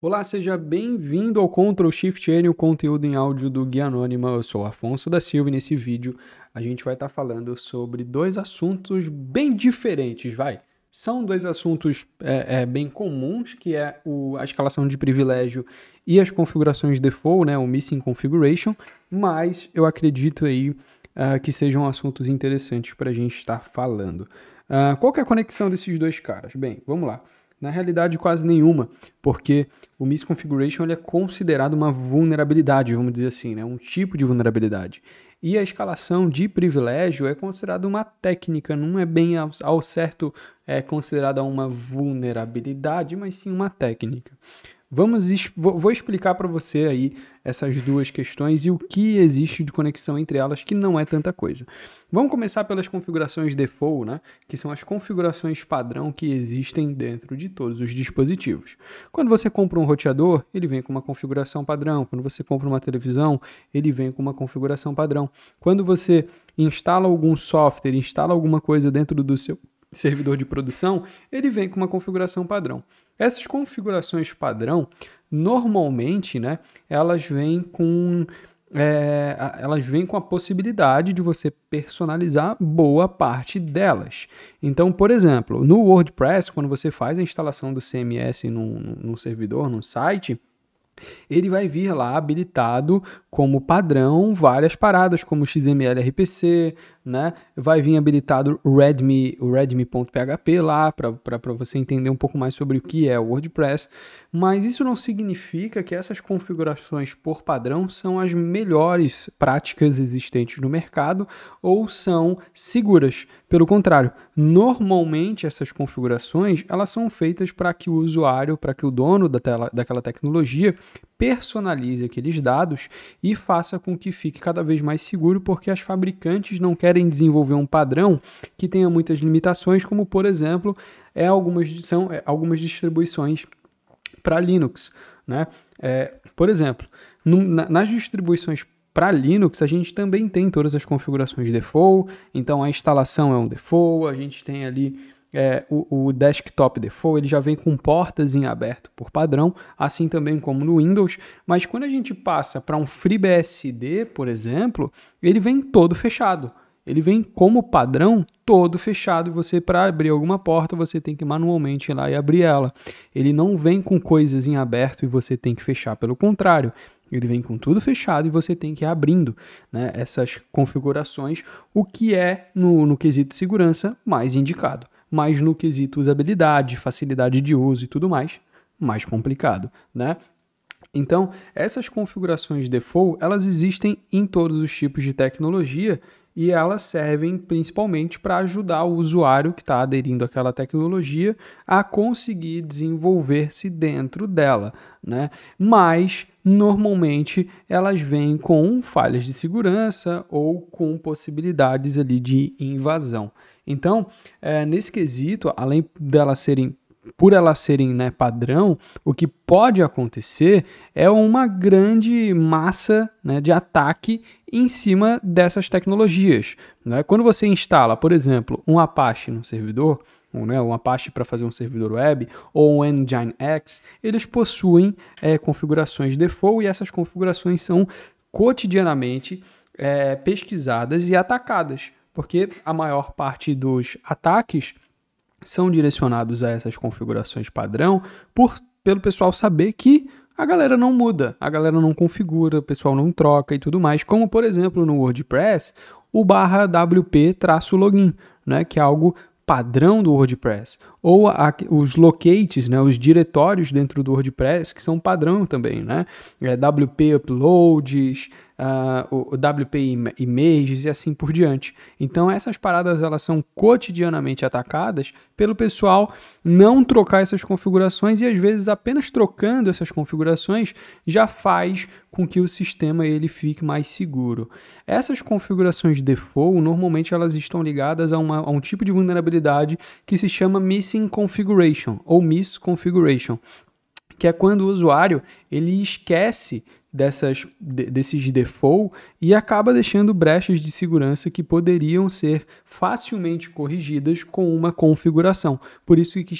Olá, seja bem-vindo ao Ctrl Shift N, o conteúdo em áudio do Guia Anônima. Eu sou Afonso da Silva e nesse vídeo a gente vai estar falando sobre dois assuntos bem diferentes, vai. São dois assuntos é, é, bem comuns, que é o, a escalação de privilégio e as configurações default, né, o Missing Configuration, mas eu acredito aí uh, que sejam assuntos interessantes para a gente estar falando. Uh, qual é a conexão desses dois caras? Bem, vamos lá. Na realidade, quase nenhuma, porque o misconfiguration ele é considerado uma vulnerabilidade, vamos dizer assim, né? um tipo de vulnerabilidade. E a escalação de privilégio é considerada uma técnica, não é bem ao, certo é considerada uma vulnerabilidade, mas sim uma técnica. Vamos vou explicar para você aí essas duas questões e o que existe de conexão entre elas, que não é tanta coisa. Vamos começar pelas configurações default, né? que são as configurações padrão que existem dentro de todos os dispositivos. Quando você compra um roteador, ele vem com uma configuração padrão. Quando você compra uma televisão, ele vem com uma configuração padrão. Quando você instala algum software, instala alguma coisa dentro do seu servidor de produção, ele vem com uma configuração padrão. Essas configurações padrão, normalmente, né, elas vêm com é, elas vêm com a possibilidade de você personalizar boa parte delas. Então, por exemplo, no WordPress, quando você faz a instalação do CMS num, num servidor, num site, ele vai vir lá habilitado como padrão várias paradas, como XML RPC, né? Vai vir habilitado o Redmi, Redmi.php lá para você entender um pouco mais sobre o que é o WordPress, mas isso não significa que essas configurações por padrão são as melhores práticas existentes no mercado ou são seguras. Pelo contrário, normalmente essas configurações elas são feitas para que o usuário, para que o dono da tela, daquela tecnologia personalize aqueles dados e faça com que fique cada vez mais seguro, porque as fabricantes não querem desenvolver um padrão que tenha muitas limitações, como por exemplo, é algumas, são é, algumas distribuições para Linux. Né? É, por exemplo, na, nas distribuições para Linux, a gente também tem todas as configurações default, então a instalação é um default, a gente tem ali é, o, o, desktop default ele já vem com portas em aberto por padrão, assim também como no Windows, mas quando a gente passa para um FreeBSD, por exemplo, ele vem todo fechado. Ele vem como padrão todo fechado você para abrir alguma porta você tem que manualmente ir lá e abrir ela. Ele não vem com coisas em aberto e você tem que fechar, pelo contrário, ele vem com tudo fechado e você tem que ir abrindo né, essas configurações, o que é, no, no quesito segurança, mais indicado mas no quesito usabilidade, facilidade de uso e tudo mais, mais complicado, né? Então, essas configurações default, elas existem em todos os tipos de tecnologia e elas servem principalmente para ajudar o usuário que está aderindo àquela tecnologia a conseguir desenvolver-se dentro dela, né? Mas normalmente elas vêm com falhas de segurança ou com possibilidades ali de invasão. Então, é, nesse quesito, além delas serem por elas serem né, padrão, o que pode acontecer é uma grande massa né, de ataque em cima dessas tecnologias. Né? Quando você instala, por exemplo, um Apache no servidor, ou, né, um Apache para fazer um servidor web, ou um Nginx, eles possuem é, configurações default e essas configurações são cotidianamente é, pesquisadas e atacadas porque a maior parte dos ataques são direcionados a essas configurações padrão por pelo pessoal saber que a galera não muda, a galera não configura, o pessoal não troca e tudo mais, como por exemplo no WordPress, o barra wp-login, né, que é algo padrão do WordPress, ou a, os locates, né, os diretórios dentro do WordPress, que são padrão também, né, é, WP uploads, uh, o, o WP Images e assim por diante. Então essas paradas elas são cotidianamente atacadas pelo pessoal não trocar essas configurações e às vezes apenas trocando essas configurações já faz com que o sistema ele fique mais seguro. Essas configurações default normalmente elas estão ligadas a, uma, a um tipo de vulnerabilidade que se chama missing configuration ou misconfiguration, que é quando o usuário ele esquece dessas, desses default e acaba deixando brechas de segurança que poderiam ser facilmente corrigidas com uma configuração. Por isso que,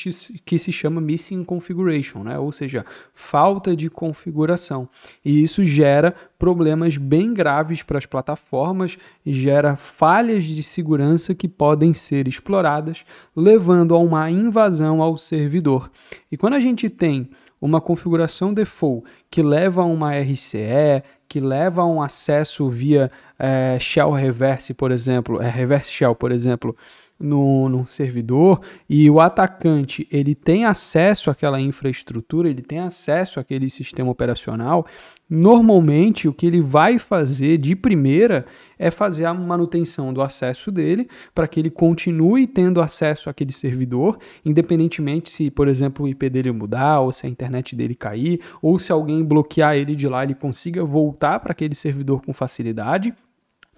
que se chama missing configuration, né? ou seja, falta de configuração. E isso gera problemas bem graves para as plataformas e gera falhas de segurança que podem ser exploradas, levando a uma invasão ao servidor. E quando a gente tem uma configuração default que leva a uma RCE, que leva a um acesso via é, shell reverse, por exemplo, é, reverse shell, por exemplo, no, no servidor e o atacante ele tem acesso àquela infraestrutura, ele tem acesso àquele sistema operacional, normalmente o que ele vai fazer de primeira é fazer a manutenção do acesso dele para que ele continue tendo acesso àquele servidor, independentemente se, por exemplo, o IP dele mudar, ou se a internet dele cair, ou se alguém bloquear ele de lá, ele consiga voltar para aquele servidor com facilidade.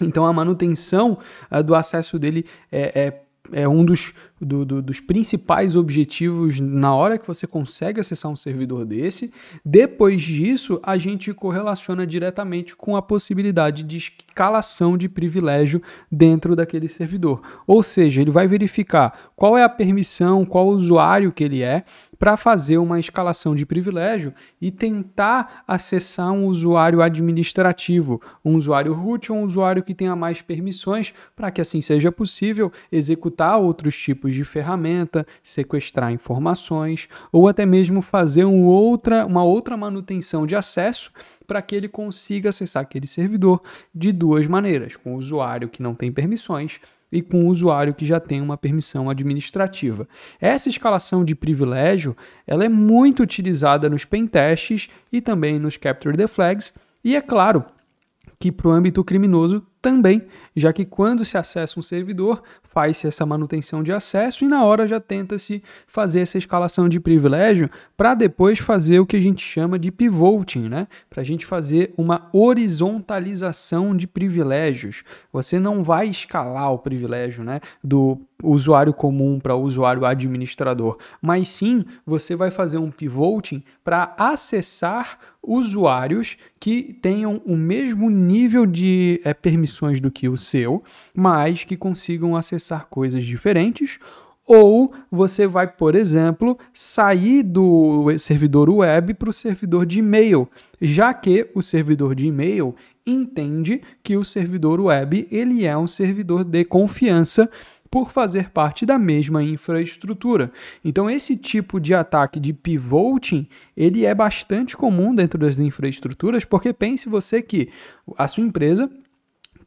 Então a manutenção uh, do acesso dele é, é é um dos, do, do, dos principais objetivos na hora que você consegue acessar um servidor desse. Depois disso, a gente correlaciona diretamente com a possibilidade de escalação de privilégio dentro daquele servidor. Ou seja, ele vai verificar qual é a permissão, qual usuário que ele é, para fazer uma escalação de privilégio e tentar acessar um usuário administrativo, um usuário root ou um usuário que tenha mais permissões, para que assim seja possível executar outros tipos de ferramenta, sequestrar informações ou até mesmo fazer um outra, uma outra manutenção de acesso para que ele consiga acessar aquele servidor de duas maneiras, com o usuário que não tem permissões e com o usuário que já tem uma permissão administrativa. Essa escalação de privilégio ela é muito utilizada nos pentests e também nos Capture the Flags, e é claro que para o âmbito criminoso também, já que quando se acessa um servidor, faz-se essa manutenção de acesso e na hora já tenta-se fazer essa escalação de privilégio para depois fazer o que a gente chama de pivoting, né? Para a gente fazer uma horizontalização de privilégios. Você não vai escalar o privilégio, né, do usuário comum para o usuário administrador, mas sim você vai fazer um pivoting para acessar usuários que tenham o mesmo nível de é, permissões do que o seu, mas que consigam acessar coisas diferentes. Ou você vai, por exemplo, sair do servidor web para o servidor de e-mail, já que o servidor de e-mail entende que o servidor web ele é um servidor de confiança por fazer parte da mesma infraestrutura. Então esse tipo de ataque de pivoting, ele é bastante comum dentro das infraestruturas, porque pense você que a sua empresa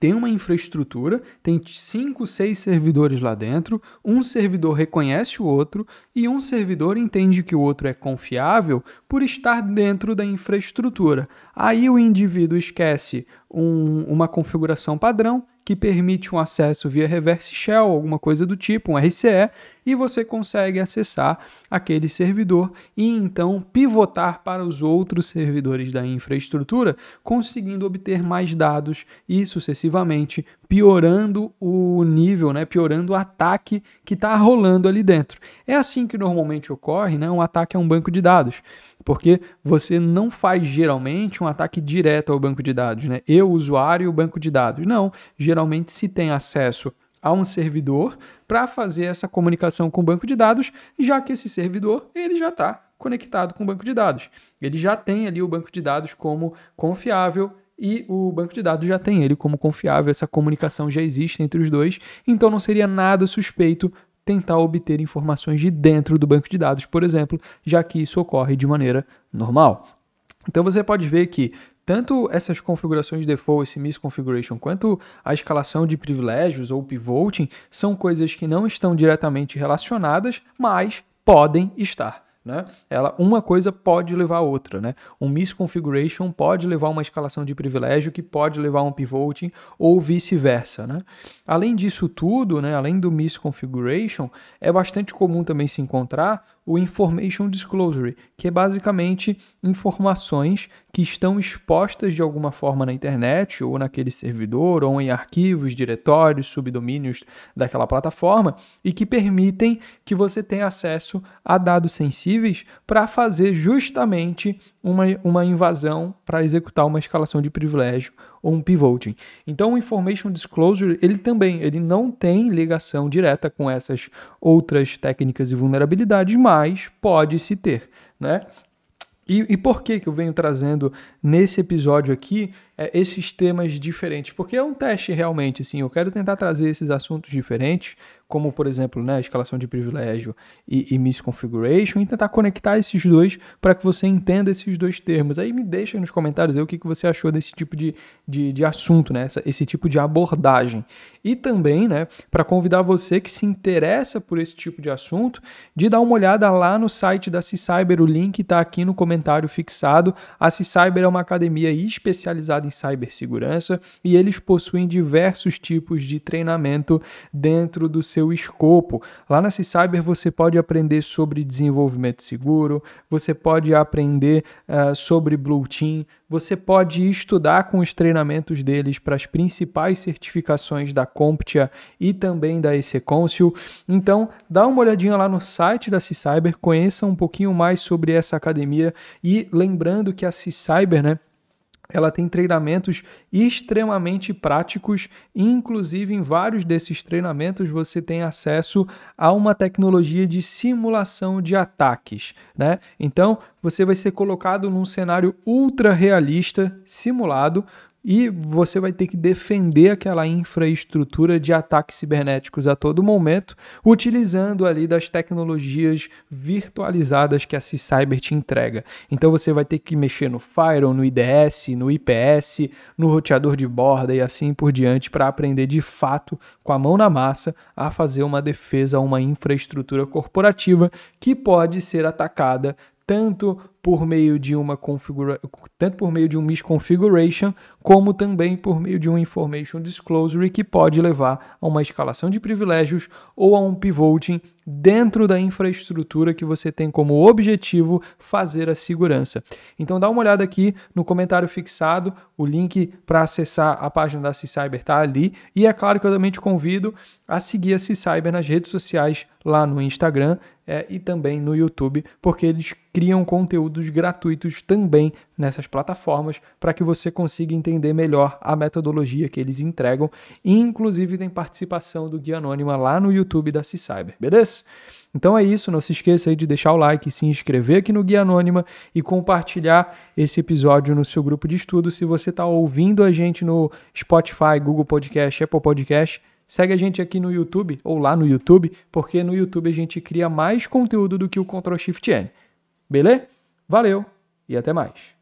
tem uma infraestrutura, tem cinco, seis servidores lá dentro, um servidor reconhece o outro e um servidor entende que o outro é confiável por estar dentro da infraestrutura. Aí o indivíduo esquece um, uma configuração padrão que permite um acesso via reverse shell, alguma coisa do tipo, um RCE, e você consegue acessar aquele servidor e então pivotar para os outros servidores da infraestrutura, conseguindo obter mais dados e sucessivamente piorando o nível, né, piorando o ataque que está rolando ali dentro. É assim que normalmente ocorre, né, um ataque a um banco de dados porque você não faz geralmente um ataque direto ao banco de dados, né? Eu, usuário e o banco de dados. Não, geralmente se tem acesso a um servidor para fazer essa comunicação com o banco de dados, já que esse servidor ele já está conectado com o banco de dados. Ele já tem ali o banco de dados como confiável e o banco de dados já tem ele como confiável, essa comunicação já existe entre os dois, então não seria nada suspeito tentar obter informações de dentro do banco de dados, por exemplo, já que isso ocorre de maneira normal. Então você pode ver que tanto essas configurações de default, esse misconfiguration, quanto a escalação de privilégios ou pivoting são coisas que não estão diretamente relacionadas, mas podem estar. Né? Ela, uma coisa pode levar a outra. Né? Um misconfiguration pode levar a uma escalação de privilégio que pode levar a um pivoting ou vice-versa. Né? Além disso tudo, né, além do misconfiguration, é bastante comum também se encontrar o Information Disclosure, que é basicamente informações que estão expostas de alguma forma na internet, ou naquele servidor, ou em arquivos, diretórios, subdomínios daquela plataforma, e que permitem que você tenha acesso a dados sensíveis para fazer justamente uma, uma invasão para executar uma escalação de privilégio ou um pivoting. Então o information disclosure, ele também, ele não tem ligação direta com essas outras técnicas e vulnerabilidades, mas pode se ter, né? E, e, por que, que eu venho trazendo nesse episódio aqui é, esses temas diferentes? Porque é um teste realmente, assim, eu quero tentar trazer esses assuntos diferentes, como por exemplo, né, escalação de privilégio e, e misconfiguration, e tentar conectar esses dois para que você entenda esses dois termos. Aí me deixa nos comentários aí o que, que você achou desse tipo de, de, de assunto, né, Essa, esse tipo de abordagem. E também, né, para convidar você que se interessa por esse tipo de assunto, de dar uma olhada lá no site da C-Cyber, o link está aqui no comentário fixado. A C-Cyber é uma academia especializada em cibersegurança e eles possuem diversos tipos de treinamento dentro do seu seu escopo. Lá na C-Cyber você pode aprender sobre desenvolvimento seguro, você pode aprender uh, sobre Blue Team, você pode estudar com os treinamentos deles para as principais certificações da CompTIA e também da EC Council. Então, dá uma olhadinha lá no site da C-Cyber, conheça um pouquinho mais sobre essa academia e lembrando que a C-Cyber, né, ela tem treinamentos extremamente práticos, inclusive em vários desses treinamentos você tem acesso a uma tecnologia de simulação de ataques, né? Então, você vai ser colocado num cenário ultra realista, simulado, e você vai ter que defender aquela infraestrutura de ataques cibernéticos a todo momento, utilizando ali das tecnologias virtualizadas que a C-Cyber te entrega. Então você vai ter que mexer no Firewall, no IDS, no IPS, no roteador de borda e assim por diante para aprender de fato, com a mão na massa, a fazer uma defesa a uma infraestrutura corporativa que pode ser atacada tanto por meio de uma configura tanto por meio de um misconfiguration, como também por meio de um information disclosure que pode levar a uma escalação de privilégios ou a um pivoting dentro da infraestrutura que você tem como objetivo fazer a segurança. Então dá uma olhada aqui no comentário fixado, o link para acessar a página da C-Cyber está ali, e é claro que eu também te convido a seguir a C-Cyber nas redes sociais, lá no Instagram é, e também no YouTube, porque eles criam conteúdos gratuitos também nessas plataformas para que você consiga entender melhor a metodologia que eles entregam. Inclusive tem participação do Guia Anônima lá no YouTube da C-Cyber, beleza? Então é isso, não se esqueça aí de deixar o like, se inscrever aqui no Guia Anônima e compartilhar esse episódio no seu grupo de estudo. Se você está ouvindo a gente no Spotify, Google Podcast, Apple Podcast, Segue a gente aqui no YouTube ou lá no YouTube, porque no YouTube a gente cria mais conteúdo do que o Ctrl Shift N. Beleza? Valeu e até mais.